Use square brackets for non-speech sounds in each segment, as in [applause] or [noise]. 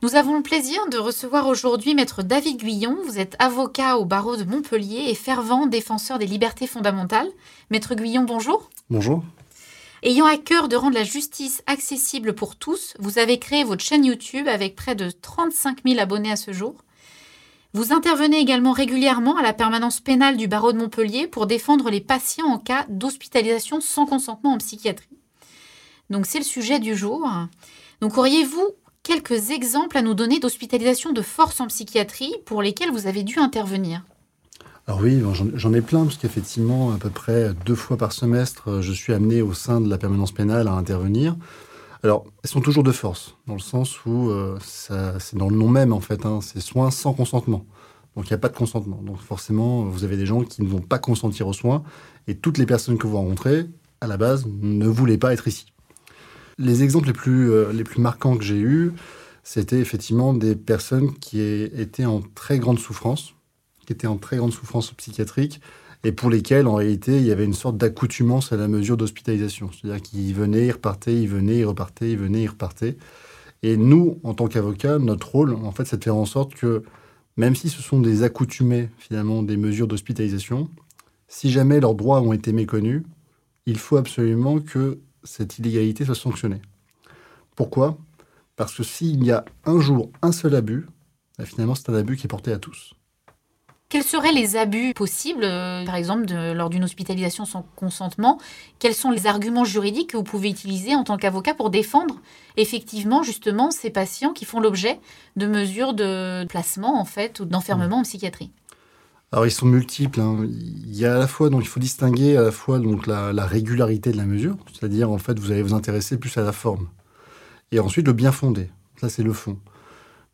Nous avons le plaisir de recevoir aujourd'hui Maître David Guyon. Vous êtes avocat au barreau de Montpellier et fervent défenseur des libertés fondamentales. Maître Guyon, bonjour. Bonjour. Ayant à cœur de rendre la justice accessible pour tous, vous avez créé votre chaîne YouTube avec près de 35 000 abonnés à ce jour. Vous intervenez également régulièrement à la permanence pénale du barreau de Montpellier pour défendre les patients en cas d'hospitalisation sans consentement en psychiatrie. Donc c'est le sujet du jour. Donc auriez-vous quelques exemples à nous donner d'hospitalisation de force en psychiatrie pour lesquelles vous avez dû intervenir alors oui, j'en ai plein, parce qu'effectivement, à peu près deux fois par semestre, je suis amené au sein de la permanence pénale à intervenir. Alors, elles sont toujours de force, dans le sens où euh, c'est dans le nom même, en fait, hein, c'est soins sans consentement. Donc, il n'y a pas de consentement. Donc, forcément, vous avez des gens qui ne vont pas consentir aux soins, et toutes les personnes que vous rencontrez, à la base, ne voulaient pas être ici. Les exemples les plus, euh, les plus marquants que j'ai eus, c'était effectivement des personnes qui étaient en très grande souffrance, qui étaient en très grande souffrance psychiatrique, et pour lesquels, en réalité, il y avait une sorte d'accoutumance à la mesure d'hospitalisation. C'est-à-dire qu'ils venaient, ils repartaient, ils venaient, ils repartaient, ils venaient, ils repartaient. Et nous, en tant qu'avocats, notre rôle, en fait, c'est de faire en sorte que, même si ce sont des accoutumés, finalement, des mesures d'hospitalisation, si jamais leurs droits ont été méconnus, il faut absolument que cette illégalité soit sanctionnée. Pourquoi? Parce que s'il y a un jour un seul abus, bah, finalement c'est un abus qui est porté à tous. Quels seraient les abus possibles, euh, par exemple, lors d'une hospitalisation sans consentement? Quels sont les arguments juridiques que vous pouvez utiliser en tant qu'avocat pour défendre effectivement justement ces patients qui font l'objet de mesures de placement en fait ou d'enfermement en psychiatrie? Alors ils sont multiples. Hein. Il y a à la fois donc il faut distinguer à la fois donc la, régularité de la mesure, c'est-à-dire en fait vous allez vous intéresser plus à la forme, et ensuite le bien fondé. Ça c'est le fond.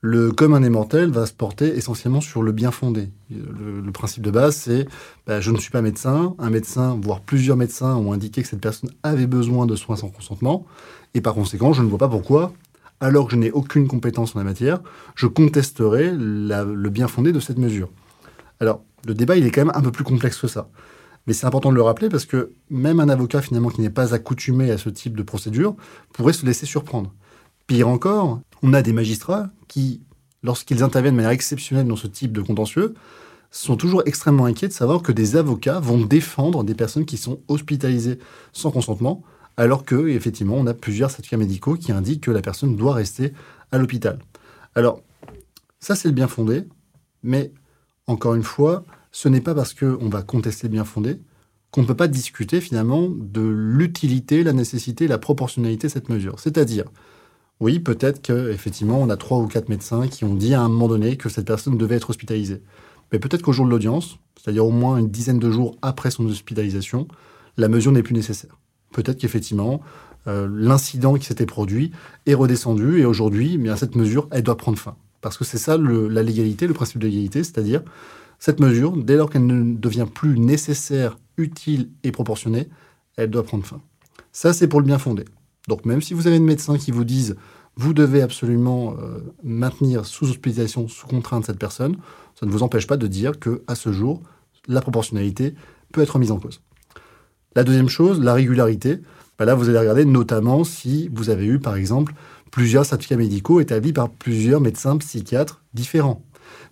Le commun des mortels va se porter essentiellement sur le bien fondé. Le, principe de base c'est bah, je ne suis pas médecin, un médecin voire plusieurs médecins ont indiqué que cette personne avait besoin de soins sans consentement, et par conséquent je ne vois pas pourquoi alors que je n'ai aucune compétence en la matière, je contesterai le bien fondé de cette mesure. Alors, le débat, il est quand même un peu plus complexe que ça. Mais c'est important de le rappeler parce que même un avocat finalement qui n'est pas accoutumé à ce type de procédure pourrait se laisser surprendre. Pire encore, on a des magistrats qui, lorsqu'ils interviennent de manière exceptionnelle dans ce type de contentieux, sont toujours extrêmement inquiets de savoir que des avocats vont défendre des personnes qui sont hospitalisées sans consentement, alors que effectivement on a plusieurs certificats médicaux qui indiquent que la personne doit rester à l'hôpital. Alors ça c'est le bien fondé, mais encore une fois, ce n'est pas parce qu'on va contester bien fondé qu'on ne peut pas discuter finalement de l'utilité, la nécessité, la proportionnalité de cette mesure. C'est-à-dire, oui, peut-être qu'effectivement, on a trois ou quatre médecins qui ont dit à un moment donné que cette personne devait être hospitalisée. Mais peut-être qu'au jour de l'audience, c'est-à-dire au moins une dizaine de jours après son hospitalisation, la mesure n'est plus nécessaire. Peut-être qu'effectivement, euh, l'incident qui s'était produit est redescendu et aujourd'hui, eh cette mesure, elle doit prendre fin. Parce que c'est ça la légalité, le principe de légalité, c'est-à-dire cette mesure, dès lors qu'elle ne devient plus nécessaire, utile et proportionnée, elle doit prendre fin. Ça, c'est pour le bien fondé. Donc même si vous avez des médecins qui vous disent vous devez absolument euh, maintenir sous hospitalisation, sous contrainte cette personne, ça ne vous empêche pas de dire que à ce jour, la proportionnalité peut être mise en cause. La deuxième chose, la régularité. Bah là, vous allez regarder notamment si vous avez eu, par exemple, plusieurs certificats médicaux établis par plusieurs médecins psychiatres différents.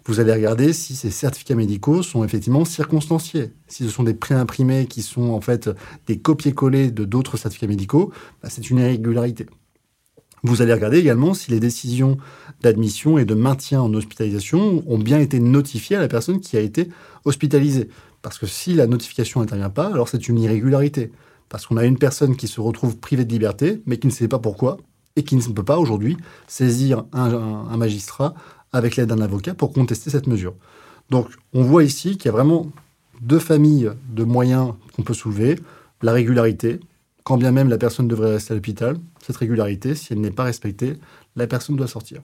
Vous allez regarder si ces certificats médicaux sont effectivement circonstanciés. Si ce sont des préimprimés qui sont en fait des copier-coller de d'autres certificats médicaux, bah, c'est une irrégularité. Vous allez regarder également si les décisions d'admission et de maintien en hospitalisation ont bien été notifiées à la personne qui a été hospitalisée. Parce que si la notification n'intervient pas, alors c'est une irrégularité. Parce qu'on a une personne qui se retrouve privée de liberté, mais qui ne sait pas pourquoi, et qui ne peut pas aujourd'hui saisir un, magistrat avec l'aide d'un avocat pour contester cette mesure. Donc on voit ici qu'il y a vraiment deux familles de moyens qu'on peut soulever. La régularité, quand bien même la personne devrait rester à l'hôpital, cette régularité, si elle n'est pas respectée, la personne doit sortir.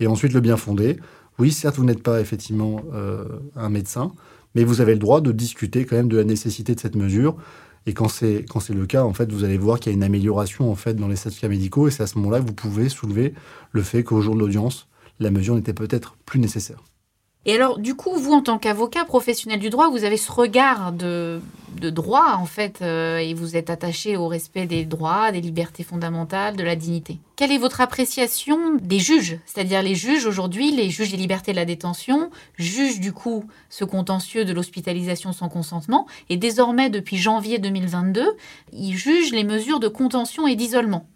Et ensuite le bien fondé, oui, certes, vous n'êtes pas effectivement euh, un médecin, mais vous avez le droit de discuter quand même de la nécessité de cette mesure et quand c'est quand c'est le cas, en fait, vous allez voir qu'il y a une amélioration en fait dans les certificats médicaux, et c'est à ce moment-là que vous pouvez soulever le fait qu'au jour de l'audience, la mesure n'était peut-être plus nécessaire. Et alors, du coup, vous, en tant qu'avocat professionnel du droit, vous avez ce regard de, droit, en fait, euh, et vous êtes attaché au respect des droits, des libertés fondamentales, de la dignité. Quelle est votre appréciation des juges? C'est-à-dire les juges aujourd'hui, les juges des libertés de la détention, jugent du coup ce contentieux de l'hospitalisation sans consentement, et désormais, depuis janvier 2022, ils jugent les mesures de contention et d'isolement.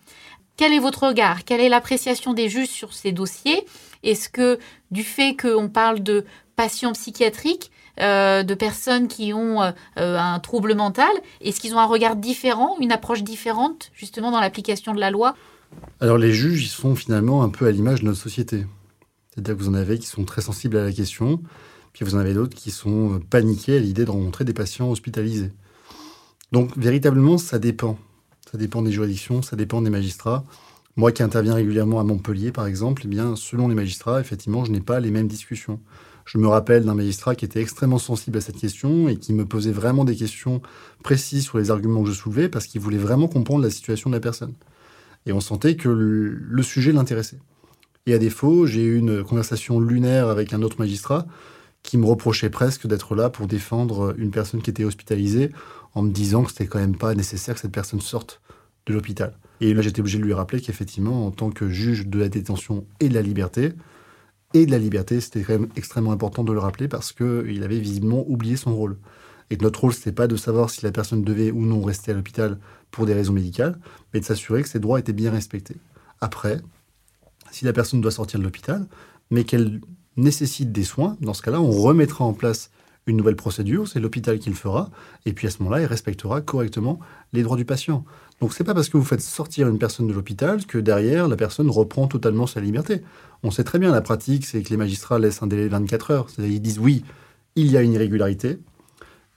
Quel est votre regard? Quelle est l'appréciation des juges sur ces dossiers? Est-ce que du fait qu'on parle de patients psychiatriques, euh, de personnes qui ont euh, un trouble mental, est-ce qu'ils ont un regard différent, une approche différente justement dans l'application de la loi? Alors les juges, ils sont finalement un peu à l'image de notre société. C'est-à-dire que vous en avez qui sont très sensibles à la question, puis vous en avez d'autres qui sont paniqués à l'idée de rencontrer des patients hospitalisés. Donc véritablement, ça dépend. Ça dépend des juridictions, ça dépend des magistrats. Moi qui interviens régulièrement à Montpellier, par exemple, eh bien, selon les magistrats, effectivement, je n'ai pas les mêmes discussions. Je me rappelle d'un magistrat qui était extrêmement sensible à cette question et qui me posait vraiment des questions précises sur les arguments que je soulevais parce qu'il voulait vraiment comprendre la situation de la personne. Et on sentait que le sujet l'intéressait. Et à défaut, j'ai eu une conversation lunaire avec un autre magistrat qui me reprochait presque d'être là pour défendre une personne qui était hospitalisée en me disant que c'était quand même pas nécessaire que cette personne sorte de l'hôpital. Et là, j'étais obligé de lui rappeler qu'effectivement, en tant que juge de la détention et de la liberté, et de la liberté, c'était quand même extrêmement important de le rappeler parce qu'il avait visiblement oublié son rôle. Et notre rôle, c'était pas de savoir si la personne devait ou non rester à l'hôpital pour des raisons médicales, mais de s'assurer que ses droits étaient bien respectés. Après, si la personne doit sortir de l'hôpital, mais qu'elle nécessite des soins, dans ce cas-là, on remettra en place une nouvelle procédure, c'est l'hôpital qui le fera, et puis à ce moment-là, il respectera correctement les droits du patient. Donc c'est pas parce que vous faites sortir une personne de l'hôpital que derrière, la personne reprend totalement sa liberté. On sait très bien, la pratique, c'est que les magistrats laissent un délai de 24 heures. C'est-à-dire ils disent oui, il y a une irrégularité.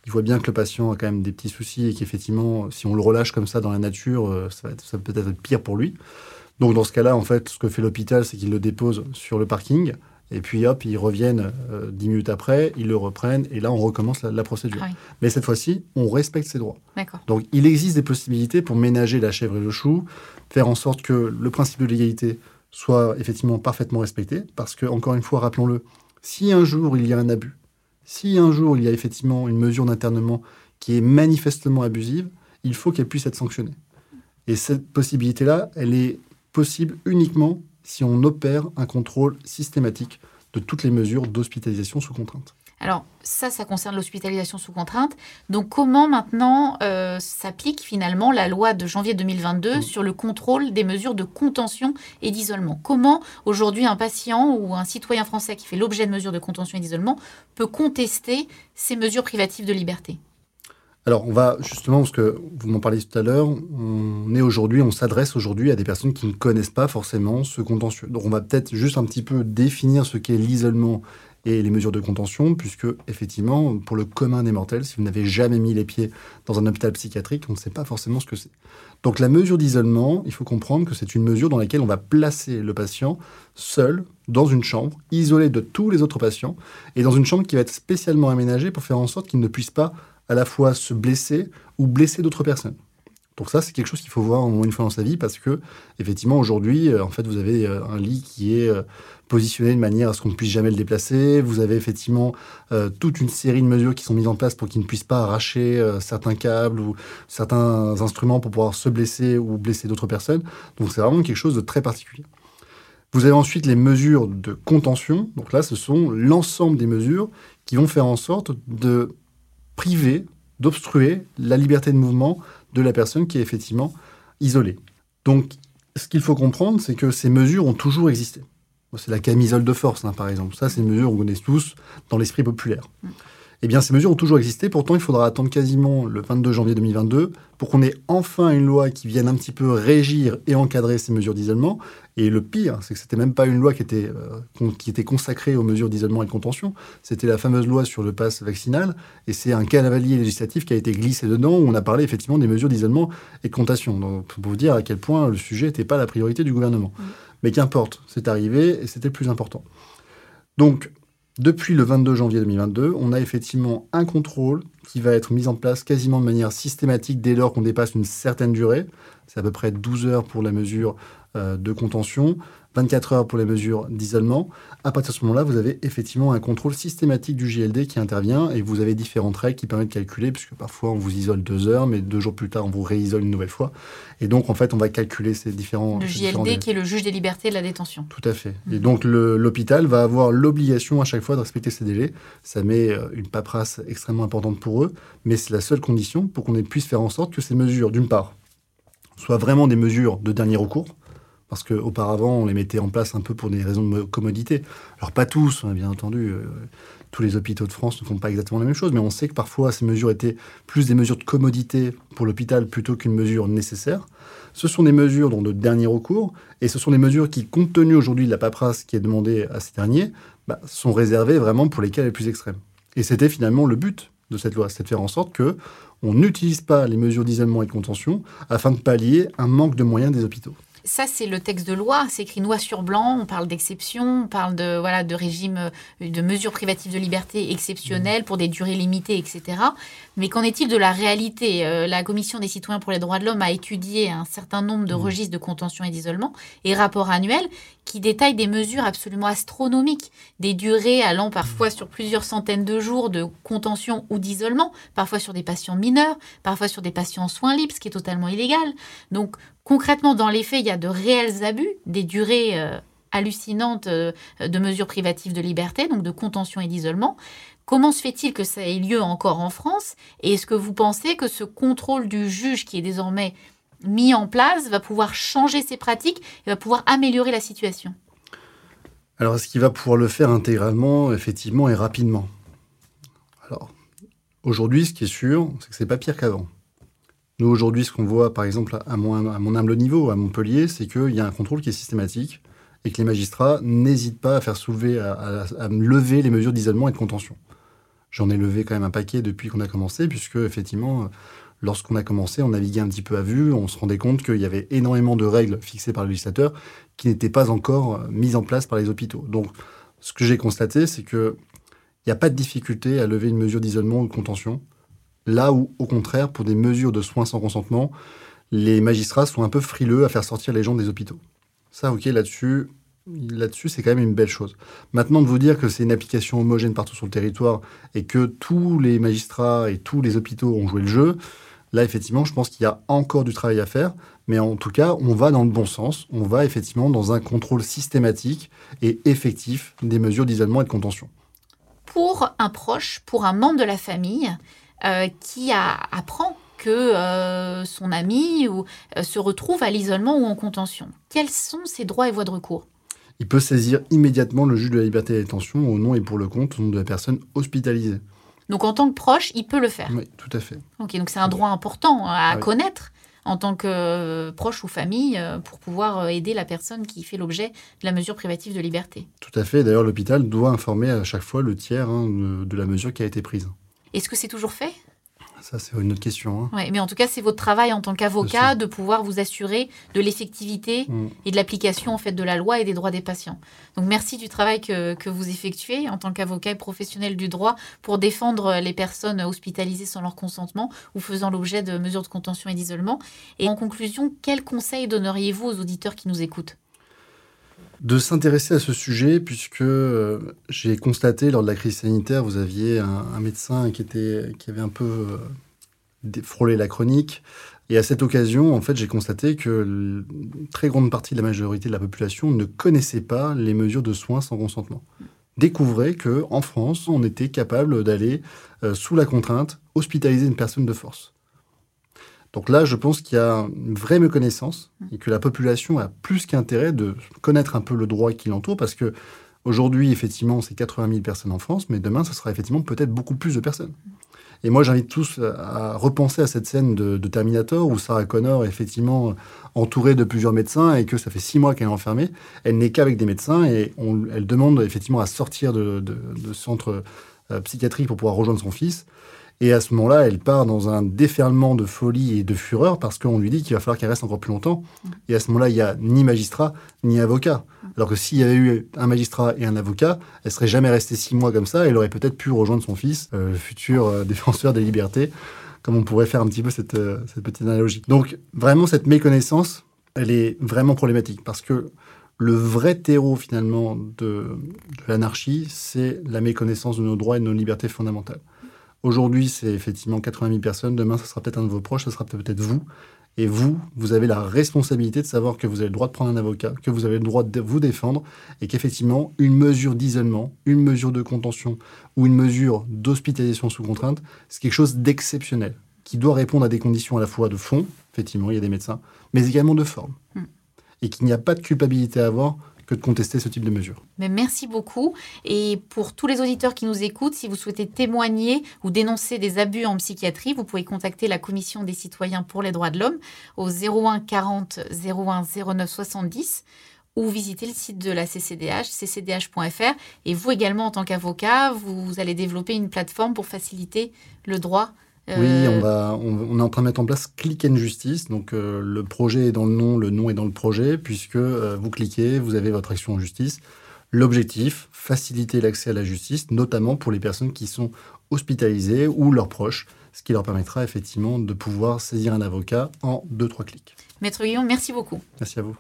Ils voient bien que le patient a quand même des petits soucis et qu'effectivement, si on le relâche comme ça dans la nature, euh, ça, peut être pire pour lui. Donc dans ce cas-là, en fait, ce que fait l'hôpital, c'est qu'il le dépose sur le parking et puis hop, ils reviennent euh, dix minutes après, ils le reprennent, et là, on recommence la, procédure. Ah Mais cette fois-ci, on respecte ses droits. Donc, il existe des possibilités pour ménager la chèvre et le chou, faire en sorte que le principe de l'égalité soit effectivement parfaitement respecté, parce que, encore une fois, rappelons-le, si un jour il y a un abus, si un jour il y a effectivement une mesure d'internement qui est manifestement abusive, il faut qu'elle puisse être sanctionnée. Et cette possibilité-là, elle est possible uniquement si on opère un contrôle systématique de toutes les mesures d'hospitalisation sous contrainte. Alors ça, ça concerne l'hospitalisation sous contrainte. Donc comment maintenant euh, s'applique finalement la loi de janvier 2022 mm. sur le contrôle des mesures de contention et d'isolement? Comment aujourd'hui un patient ou un citoyen français qui fait l'objet de mesures de contention et d'isolement peut contester ces mesures privatives de liberté? Alors, on va justement, parce que vous m'en parliez tout à l'heure, on est aujourd'hui, on s'adresse aujourd'hui à des personnes qui ne connaissent pas forcément ce contentieux. Donc, on va peut-être juste un petit peu définir ce qu'est l'isolement et les mesures de contention, puisque effectivement, pour le commun des mortels, si vous n'avez jamais mis les pieds dans un hôpital psychiatrique, on ne sait pas forcément ce que c'est. Donc la mesure d'isolement, il faut comprendre que c'est une mesure dans laquelle on va placer le patient seul dans une chambre, isolé de tous les autres patients, et dans une chambre qui va être spécialement aménagée pour faire en sorte qu'il ne puisse pas à la fois se blesser ou blesser d'autres personnes. Donc ça, c'est quelque chose qu'il faut voir au moins une fois dans sa vie parce que, effectivement, aujourd'hui, euh, en fait, vous avez euh, un lit qui est euh, positionné de manière à ce qu'on ne puisse jamais le déplacer. Vous avez effectivement toute une série de mesures qui sont mises en place pour qu'il ne puisse pas arracher certains câbles ou certains instruments pour pouvoir se blesser ou blesser d'autres personnes. Donc c'est vraiment quelque chose de très particulier. Vous avez ensuite les mesures de contention. Donc là, ce sont l'ensemble des mesures qui vont faire en sorte de priver, d'obstruer la liberté de mouvement de la personne qui est effectivement isolée. Donc, ce qu'il faut comprendre, c'est que ces mesures ont toujours existé. C'est la camisole de force, hein, par exemple. Ça, c'est une mesure qu'on connaît tous dans l'esprit populaire. Mm. Eh bien, ces mesures ont toujours existé. Pourtant, il faudra attendre quasiment le 22 janvier 2022 pour qu'on ait enfin une loi qui vienne un petit peu régir et encadrer ces mesures d'isolement. Et le pire, c'est que c'était même pas une loi qui était, euh, qui était consacrée aux mesures d'isolement et de contention. C'était la fameuse loi sur le pass vaccinal. Et c'est un cavalier législatif qui a été glissé dedans où on a parlé effectivement des mesures d'isolement et de contention. Donc, pour vous dire à quel point le sujet n'était pas la priorité du gouvernement. Mmh. Mais qu'importe, c'est arrivé et c'était le plus important. Donc, depuis le 22 janvier 2022, on a effectivement un contrôle qui va être mis en place quasiment de manière systématique dès lors qu'on dépasse une certaine durée. C'est à peu près 12 heures pour la mesure euh, de contention. 24 heures pour les mesures d'isolement. À partir de ce moment-là, vous avez effectivement un contrôle systématique du JLD qui intervient et vous avez différentes règles qui permettent de calculer, puisque parfois on vous isole deux heures, mais deux jours plus tard, on vous réisole une nouvelle fois. Et donc, en fait, on va calculer ces différents. Le JLD qui est le juge des libertés de la détention. Tout à fait. Et donc, l'hôpital va avoir l'obligation à chaque fois de respecter ces délais. Ça met euh, une paperasse extrêmement importante pour eux, mais c'est la seule condition pour qu'on puisse faire en sorte que ces mesures, d'une part, soient vraiment des mesures de dernier recours parce qu'auparavant, on les mettait en place un peu pour des raisons de commodité. Alors pas tous, hein, bien entendu, euh, tous les hôpitaux de France ne font pas exactement la même chose, mais on sait que parfois ces mesures étaient plus des mesures de commodité pour l'hôpital plutôt qu'une mesure nécessaire. Ce sont des mesures de dernier recours, et ce sont des mesures qui, compte tenu aujourd'hui de la paperasse qui est demandée à ces derniers, bah, sont réservées vraiment pour les cas les plus extrêmes. Et c'était finalement le but de cette loi, c'est de faire en sorte que on n'utilise pas les mesures d'isolement et de contention afin de pallier un manque de moyens des hôpitaux. Ça, c'est le texte de loi, c'est écrit noir sur blanc, on parle d'exception, on parle de, voilà, de régime, euh, de mesures privatives de liberté exceptionnelles pour des durées limitées, etc. Mais qu'en est-il de la réalité? Euh, La Commission des citoyens pour les droits de l'homme a étudié un certain nombre de mmh. registres de contention et d'isolement et rapports annuels qui détaillent des mesures absolument astronomiques, des durées allant parfois sur plusieurs centaines de jours de contention ou d'isolement, parfois sur des patients mineurs, parfois sur des patients en soins libres, ce qui est totalement illégal. Donc concrètement, dans les faits, il y a de réels abus, des durées euh, hallucinantes euh, de mesures privatives de liberté, donc de contention et d'isolement. Comment se fait-il que ça ait lieu encore en France? Et est-ce que vous pensez que ce contrôle du juge qui est désormais mis en place va pouvoir changer ses pratiques et va pouvoir améliorer la situation Alors, est-ce qu'il va pouvoir le faire intégralement, effectivement, et rapidement? Alors, aujourd'hui, ce qui est sûr, c'est que c'est pas pire qu'avant. Nous, aujourd'hui, ce qu'on voit, par exemple, à mon, humble niveau, à Montpellier, c'est qu'il y a un contrôle qui est systématique et que les magistrats n'hésitent pas à faire soulever, à, lever les mesures d'isolement et de contention. J'en ai levé quand même un paquet depuis qu'on a commencé, puisque, effectivement, lorsqu'on a commencé, on naviguait un petit peu à vue, on se rendait compte qu'il y avait énormément de règles fixées par le législateur qui n'étaient pas encore mises en place par les hôpitaux. Donc, ce que j'ai constaté, c'est qu'il n'y a pas de difficulté à lever une mesure d'isolement ou de contention. Là où, au contraire, pour des mesures de soins sans consentement, les magistrats sont un peu frileux à faire sortir les gens des hôpitaux. Ça, ok, là-dessus, là-dessus, c'est quand même une belle chose. Maintenant, de vous dire que c'est une application homogène partout sur le territoire et que tous les magistrats et tous les hôpitaux ont joué le jeu, là, effectivement, je pense qu'il y a encore du travail à faire. Mais en tout cas, on va dans le bon sens. On va effectivement dans un contrôle systématique et effectif des mesures d'isolement et de contention. Pour un proche, pour un membre de la famille, euh, qui apprend que euh, son ami ou, euh, se retrouve à l'isolement ou en contention. Quels sont ses droits et voies de recours? Il peut saisir immédiatement le juge de la liberté et de la détention au nom et pour le compte de la personne hospitalisée. Donc en tant que proche, il peut le faire Oui, tout à fait. Ok, donc c'est un droit important à connaître en tant que proche ou famille pour pouvoir aider la personne qui fait l'objet de la mesure privative de liberté. Tout à fait. D'ailleurs, l'hôpital doit informer à chaque fois le tiers hein, de la mesure qui a été prise. Est-ce que c'est toujours fait? Ça, c'est une autre question. Hein. mais en tout cas, c'est votre travail en tant qu'avocat de pouvoir vous assurer de l'effectivité mm. et de l'application en fait de la loi et des droits des patients. Donc, merci du travail que, que vous effectuez en tant qu'avocat et professionnel du droit pour défendre les personnes hospitalisées sans leur consentement ou faisant l'objet de mesures de contention et d'isolement. Et en conclusion, quels conseils donneriez-vous aux auditeurs qui nous écoutent? De s'intéresser à ce sujet, puisque euh, j'ai constaté lors de la crise sanitaire, vous aviez un, médecin qui, était, qui avait un peu euh, frôlé la chronique. Et à cette occasion, en fait, j'ai constaté que très grande partie de la majorité de la population ne connaissait pas les mesures de soins sans consentement. Découvrait que en France, on était capable d'aller euh, sous la contrainte hospitaliser une personne de force. Donc là, je pense qu'il y a une vraie méconnaissance et que la population a plus qu'intérêt de connaître un peu le droit qui l'entoure parce que aujourd'hui, effectivement, c'est 80 000 personnes en France, mais demain, ce sera effectivement peut-être beaucoup plus de personnes. Et moi, j'invite tous à repenser à cette scène de, Terminator où Sarah Connor est effectivement entourée de plusieurs médecins et que ça fait six mois qu'elle est enfermée. Elle n'est qu'avec des médecins et elle demande effectivement à sortir de, de centre euh, psychiatrique pour pouvoir rejoindre son fils. Et à ce moment-là, elle part dans un déferlement de folie et de fureur parce qu'on lui dit qu'il va falloir qu'elle reste encore plus longtemps. Mm. Et à ce moment-là, il n'y a ni magistrat ni avocat. Alors que s'il y avait eu un magistrat et un avocat, elle serait jamais restée six mois comme ça. Elle aurait peut-être pu rejoindre son fils, euh, le futur euh, [laughs] défenseur des libertés, comme on pourrait faire un petit peu cette, euh, cette petite analogie. Donc vraiment, cette méconnaissance, elle est vraiment problématique parce que le vrai terreau finalement de, de l'anarchie, c'est la méconnaissance de nos droits et de nos libertés fondamentales. Aujourd'hui, c'est effectivement 80 000 personnes. Demain, ce sera peut-être un de vos proches, ce sera peut-être vous. Et vous, vous avez la responsabilité de savoir que vous avez le droit de prendre un avocat, que vous avez le droit de vous défendre, et qu'effectivement, une mesure d'isolement, une mesure de contention ou une mesure d'hospitalisation sous contrainte, c'est quelque chose d'exceptionnel, qui doit répondre à des conditions à la fois de fond, effectivement, il y a des médecins, mais également de forme. Mm. Et qu'il n'y a pas de culpabilité à avoir que de contester ce type de mesures. Merci beaucoup. Et pour tous les auditeurs qui nous écoutent, si vous souhaitez témoigner ou dénoncer des abus en psychiatrie, vous pouvez contacter la Commission des citoyens pour les droits de l'homme au 01 40 01 09 70 ou visiter le site de la CCDH, ccdh.fr. Et vous également, en tant qu'avocat, vous allez développer une plateforme pour faciliter le droit oui, on, euh, va, on, est en train de mettre en place Click and Justice. Donc, euh, le projet est dans le nom, le nom est dans le projet, puisque euh, vous cliquez, vous avez votre action en justice. L'objectif, faciliter l'accès à la justice, notamment pour les personnes qui sont hospitalisées ou leurs proches, ce qui leur permettra effectivement de pouvoir saisir un avocat en 2-3 clics. Maître Guillaume, merci beaucoup. Merci à vous.